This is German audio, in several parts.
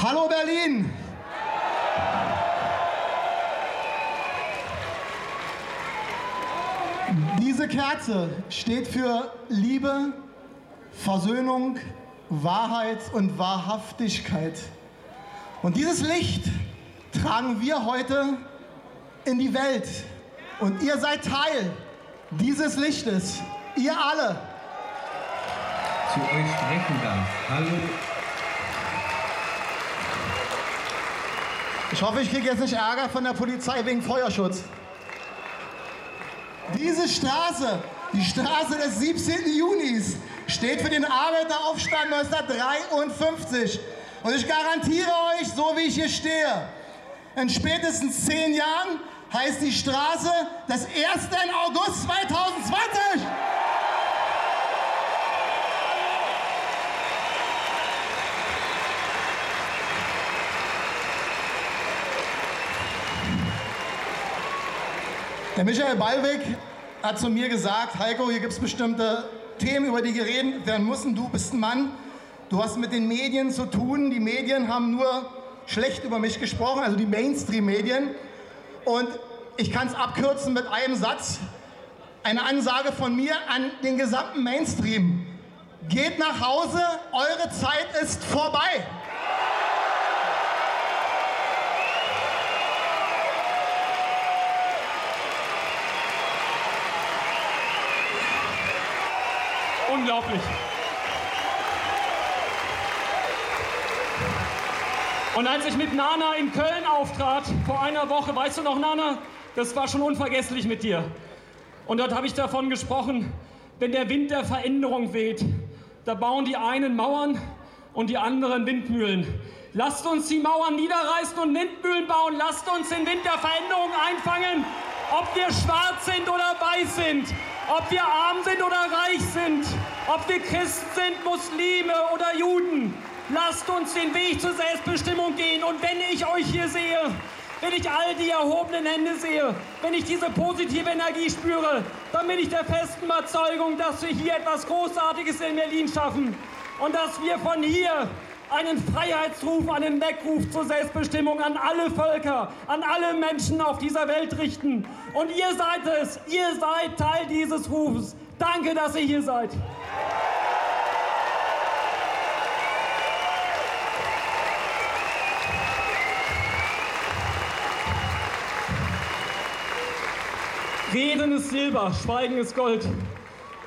Hallo Berlin! Diese Kerze steht für Liebe, Versöhnung, Wahrheit und Wahrhaftigkeit. Und dieses Licht tragen wir heute in die Welt. Und ihr seid Teil dieses Lichtes. Ihr alle. Zu euch sprechen darf. Hallo. Ich hoffe, ich kriege jetzt nicht Ärger von der Polizei wegen Feuerschutz. Diese Straße, die Straße des 17. Junis, steht für den Arbeiteraufstand 1953. Und ich garantiere euch, so wie ich hier stehe, in spätestens zehn Jahren heißt die Straße das 1. August 2020. Der Michael Ballweg hat zu mir gesagt, Heiko, hier gibt es bestimmte Themen, über die geredet werden müssen. Du bist ein Mann, du hast mit den Medien zu tun. Die Medien haben nur schlecht über mich gesprochen, also die Mainstream-Medien. Und ich kann es abkürzen mit einem Satz. Eine Ansage von mir an den gesamten Mainstream. Geht nach Hause, eure Zeit ist vorbei. Unglaublich. Und als ich mit Nana in Köln auftrat, vor einer Woche, weißt du noch, Nana, das war schon unvergesslich mit dir. Und dort habe ich davon gesprochen, wenn der Wind der Veränderung weht, da bauen die einen Mauern und die anderen Windmühlen. Lasst uns die Mauern niederreißen und Windmühlen bauen. Lasst uns den Wind der Veränderung einfangen, ob wir schwarz sind oder weiß sind, ob wir arm sind oder reich sind, ob wir Christen sind, Muslime oder Juden. Lasst uns den Weg zur Selbstbestimmung gehen. Und wenn ich euch hier sehe, wenn ich all die erhobenen Hände sehe, wenn ich diese positive Energie spüre, dann bin ich der festen Überzeugung, dass wir hier etwas Großartiges in Berlin schaffen und dass wir von hier einen Freiheitsruf, einen Weckruf zur Selbstbestimmung an alle Völker, an alle Menschen auf dieser Welt richten. Und ihr seid es, ihr seid Teil dieses Rufes. Danke, dass ihr hier seid. Reden ist Silber, Schweigen ist Gold.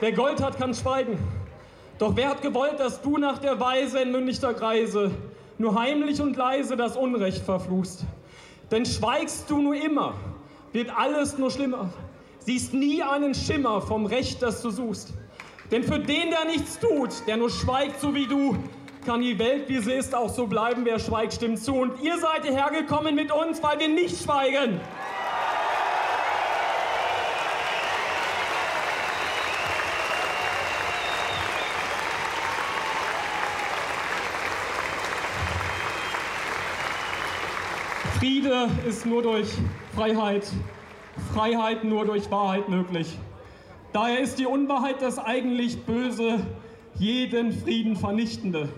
Wer Gold hat, kann schweigen. Doch wer hat gewollt, dass du nach der Weise entmündigter Kreise nur heimlich und leise das Unrecht verfluchst? Denn schweigst du nur immer, wird alles nur schlimmer. Siehst nie einen Schimmer vom Recht, das du suchst. Denn für den, der nichts tut, der nur schweigt, so wie du, kann die Welt, wie sie ist, auch so bleiben. Wer schweigt, stimmt zu. Und ihr seid hierher gekommen mit uns, weil wir nicht schweigen. Friede ist nur durch Freiheit, Freiheit nur durch Wahrheit möglich. Daher ist die Unwahrheit das eigentlich Böse, jeden Frieden vernichtende.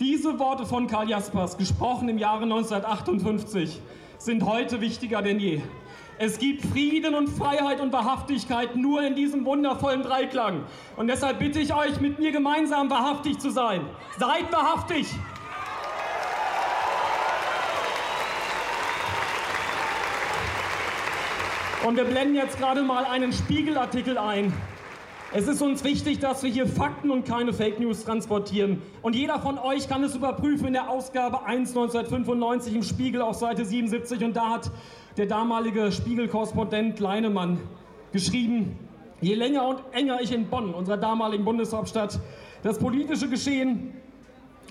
Diese Worte von Karl Jaspers, gesprochen im Jahre 1958, sind heute wichtiger denn je. Es gibt Frieden und Freiheit und Wahrhaftigkeit nur in diesem wundervollen Dreiklang. Und deshalb bitte ich euch, mit mir gemeinsam wahrhaftig zu sein. Seid wahrhaftig! Und wir blenden jetzt gerade mal einen Spiegelartikel ein. Es ist uns wichtig, dass wir hier Fakten und keine Fake News transportieren. Und jeder von euch kann es überprüfen in der Ausgabe 1 1995 im Spiegel auf Seite 77. Und da hat der damalige Spiegelkorrespondent Leinemann geschrieben, je länger und enger ich in Bonn, unserer damaligen Bundeshauptstadt, das politische Geschehen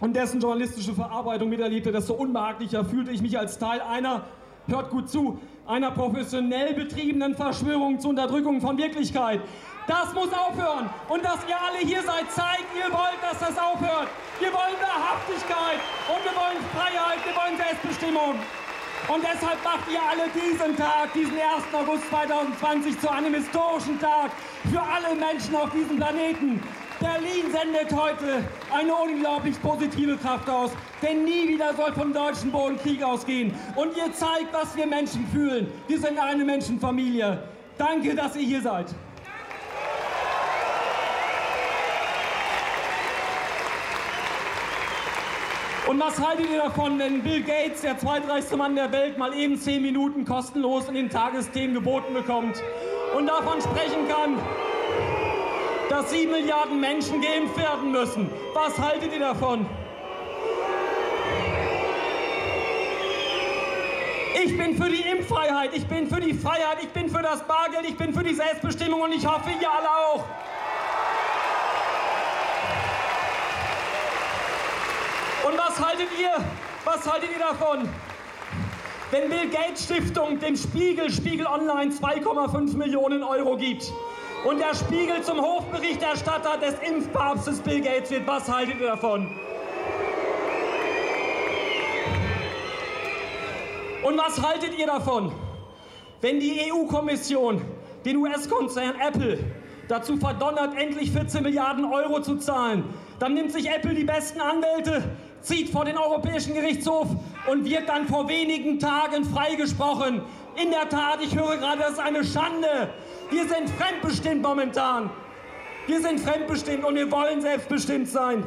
und dessen journalistische Verarbeitung miterlebte, desto unbehaglicher fühlte ich mich als Teil einer, hört gut zu, einer professionell betriebenen Verschwörung zur Unterdrückung von Wirklichkeit. Das muss aufhören. Und dass ihr alle hier seid, zeigt, ihr wollt, dass das aufhört. Wir wollen Wahrhaftigkeit und wir wollen Freiheit, wir wollen Selbstbestimmung. Und deshalb macht ihr alle diesen Tag, diesen 1. August 2020 zu einem historischen Tag für alle Menschen auf diesem Planeten. Berlin sendet heute eine unglaublich positive Kraft aus, denn nie wieder soll vom deutschen Boden Krieg ausgehen. Und ihr zeigt, was wir Menschen fühlen. Wir sind eine Menschenfamilie. Danke, dass ihr hier seid. Und was haltet ihr davon, wenn Bill Gates, der zweitreichste Mann der Welt, mal eben zehn Minuten kostenlos in den Tagesthemen geboten bekommt und davon sprechen kann, dass sieben Milliarden Menschen geimpft werden müssen? Was haltet ihr davon? Ich bin für die Impffreiheit, ich bin für die Freiheit, ich bin für das Bargeld, ich bin für die Selbstbestimmung und ich hoffe, ihr alle auch. Und was haltet ihr? Was haltet ihr davon? Wenn Bill Gates Stiftung dem Spiegel, Spiegel Online 2,5 Millionen Euro gibt und der Spiegel zum Hofberichterstatter des Impfpapstes Bill Gates wird, was haltet ihr davon? Und was haltet ihr davon, wenn die EU-Kommission den US-Konzern Apple dazu verdonnert, endlich 14 Milliarden Euro zu zahlen? Dann nimmt sich Apple die besten Anwälte, zieht vor den Europäischen Gerichtshof und wird dann vor wenigen Tagen freigesprochen. In der Tat, ich höre gerade, das ist eine Schande. Wir sind fremdbestimmt momentan. Wir sind fremdbestimmt und wir wollen selbstbestimmt sein.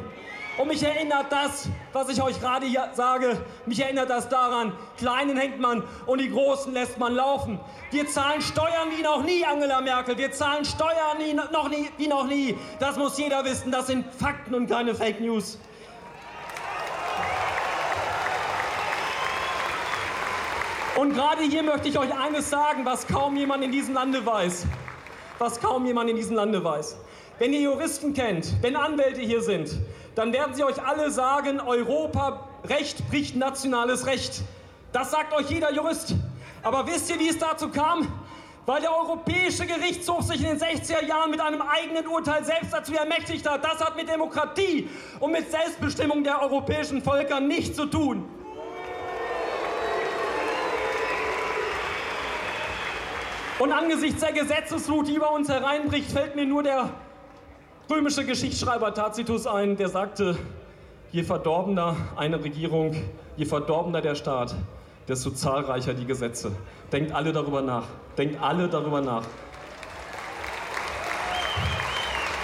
Und mich erinnert das, was ich euch gerade hier sage, mich erinnert das daran, Kleinen hängt man und die Großen lässt man laufen. Wir zahlen Steuern wie noch nie, Angela Merkel. Wir zahlen Steuern wie noch nie, wie noch nie. Das muss jeder wissen. Das sind Fakten und keine Fake News. Und gerade hier möchte ich euch eines sagen, was kaum jemand in diesem Lande weiß. Was kaum jemand in diesem Lande weiß. Wenn ihr Juristen kennt, wenn Anwälte hier sind, dann werden sie euch alle sagen, Europarecht bricht nationales Recht. Das sagt euch jeder Jurist. Aber wisst ihr, wie es dazu kam? Weil der Europäische Gerichtshof sich in den 60er Jahren mit einem eigenen Urteil selbst dazu ermächtigt hat. Das hat mit Demokratie und mit Selbstbestimmung der europäischen Völker nichts zu tun. Und angesichts der Gesetzesflut, die über uns hereinbricht, fällt mir nur der römische Geschichtsschreiber Tacitus ein, der sagte, je verdorbener eine Regierung, je verdorbener der Staat, desto zahlreicher die Gesetze. Denkt alle darüber nach. Denkt alle darüber nach.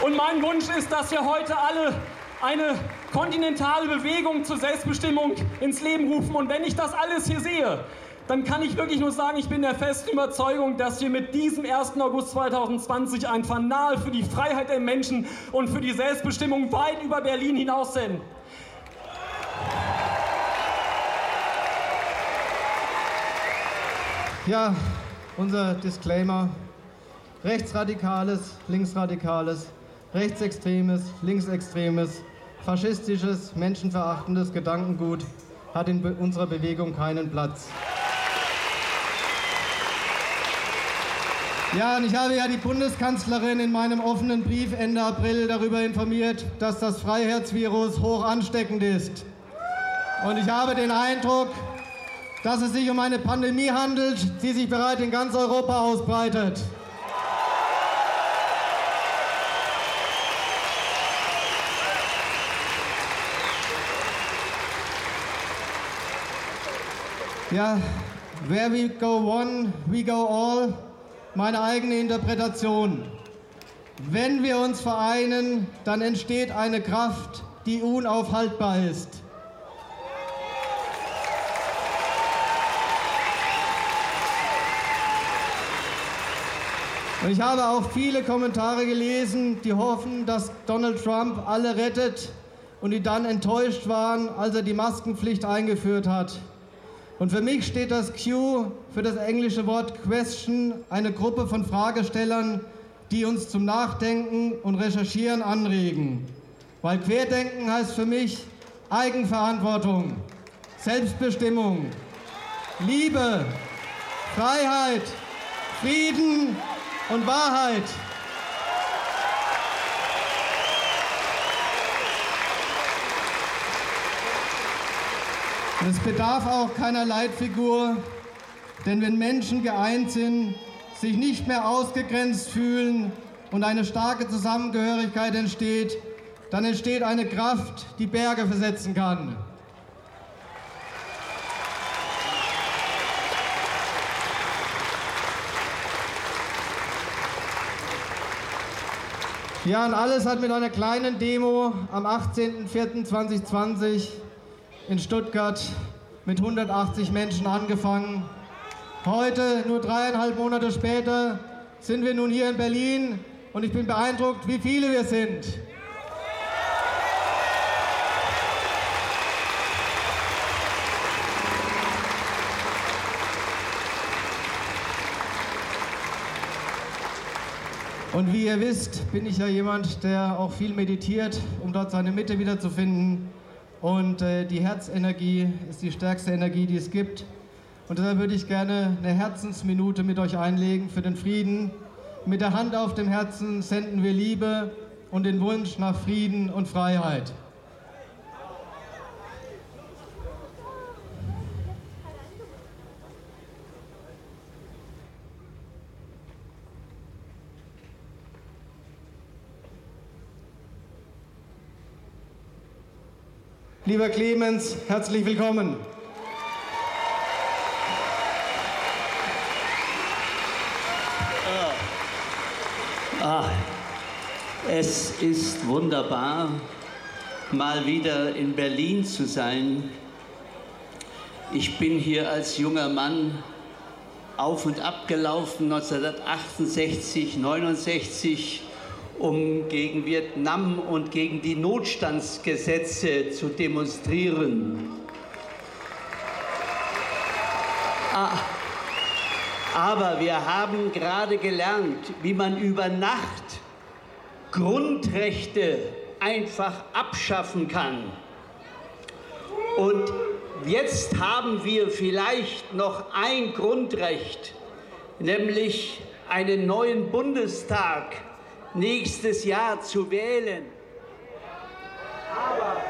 Und mein Wunsch ist, dass wir heute alle eine kontinentale Bewegung zur Selbstbestimmung ins Leben rufen. Und wenn ich das alles hier sehe, dann kann ich wirklich nur sagen, ich bin der festen Überzeugung, dass wir mit diesem 1. August 2020 ein Fanal für die Freiheit der Menschen und für die Selbstbestimmung weit über Berlin hinaus sind. Ja, unser Disclaimer. Rechtsradikales, linksradikales, rechtsextremes, linksextremes, faschistisches, menschenverachtendes Gedankengut hat in unserer Bewegung keinen Platz. Ja, und ich habe ja die Bundeskanzlerin in meinem offenen Brief Ende April darüber informiert, dass das Freiheitsvirus hoch ansteckend ist. Und ich habe den Eindruck, dass es sich um eine Pandemie handelt, die sich bereits in ganz Europa ausbreitet. Ja, where we go one, we go all meine eigene Interpretation. Wenn wir uns vereinen, dann entsteht eine Kraft, die unaufhaltbar ist. Und ich habe auch viele Kommentare gelesen, die hoffen, dass Donald Trump alle rettet und die dann enttäuscht waren, als er die Maskenpflicht eingeführt hat. Und für mich steht das Q für das englische Wort Question, eine Gruppe von Fragestellern, die uns zum Nachdenken und Recherchieren anregen. Weil Querdenken heißt für mich Eigenverantwortung, Selbstbestimmung, Liebe, Freiheit, Frieden und Wahrheit. Es bedarf auch keiner Leitfigur, denn wenn Menschen geeint sind, sich nicht mehr ausgegrenzt fühlen, und eine starke Zusammengehörigkeit entsteht, dann entsteht eine Kraft, die Berge versetzen kann. Ja, und alles hat mit einer kleinen Demo am 18.04.2020 in Stuttgart mit 180 Menschen angefangen. Heute, nur dreieinhalb Monate später, sind wir nun hier in Berlin und ich bin beeindruckt, wie viele wir sind. Und wie ihr wisst, bin ich ja jemand, der auch viel meditiert, um dort seine Mitte wiederzufinden. Und äh, die Herzenergie ist die stärkste Energie, die es gibt. Und deshalb würde ich gerne eine Herzensminute mit euch einlegen für den Frieden. Mit der Hand auf dem Herzen senden wir Liebe und den Wunsch nach Frieden und Freiheit. Lieber Clemens, herzlich willkommen. Ah, es ist wunderbar, mal wieder in Berlin zu sein. Ich bin hier als junger Mann auf und ab gelaufen 1968, 69 um gegen Vietnam und gegen die Notstandsgesetze zu demonstrieren. Ah, aber wir haben gerade gelernt, wie man über Nacht Grundrechte einfach abschaffen kann. Und jetzt haben wir vielleicht noch ein Grundrecht, nämlich einen neuen Bundestag nächstes Jahr zu wählen. Aber